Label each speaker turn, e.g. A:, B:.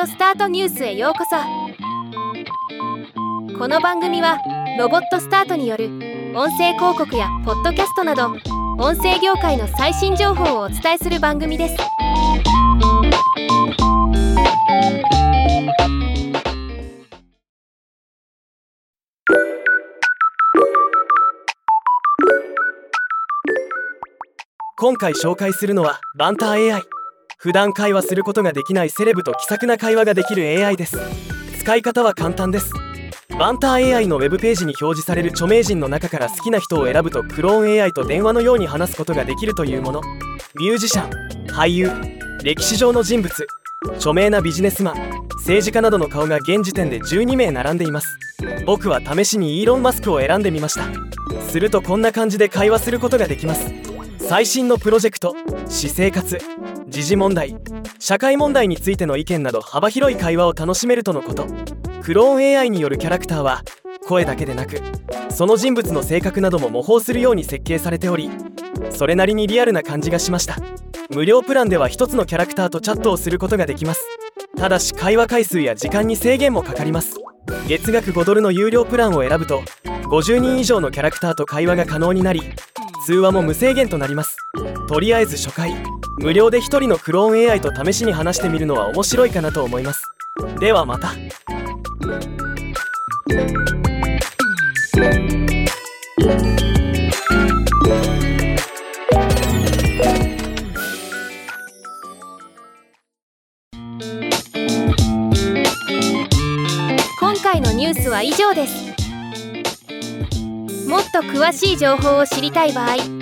A: オスタートニュースへようこそ。この番組はロボットスタートによる音声広告やポッドキャストなど音声業界の最新情報をお伝えする番組です。
B: 今回紹介するのはバンター AI 普段会話することができないセレブと気さくな会話ができる AI です。使い方は簡単です。バンター AI のウェブページに表示される著名人の中から好きな人を選ぶとクローン AI と電話のように話すことができるというもの。ミュージシャン俳優歴史上の人物著名なビジネスマン政治家などの顔が現時点で12名並んでいます。僕は試しにイーロン・マスクを選んでみました。するとこんな感じで会話することができます。最新のプロジェクト私生活。時事問題社会問題についての意見など幅広い会話を楽しめるとのこと。クローン AI によるキャラクターは声だけでなくその人物の性格なども模倣するように設計されておりそれなりにリアルな感じがしました。無料プランでは1つのキャラクターとチャットをすることができます。ただし会話回数や時間に制限もかかります。月額5ドルの有料プランを選ぶと50人以上のキャラクターと会話が可能になり通話も無制限となります。とりあえず初回。無料で1人のクローン AI と試しに話してみるのは面白いかなと思います。ではまた。
A: 今回のニュースは以上です。もっと詳しい情報を知りたい場合「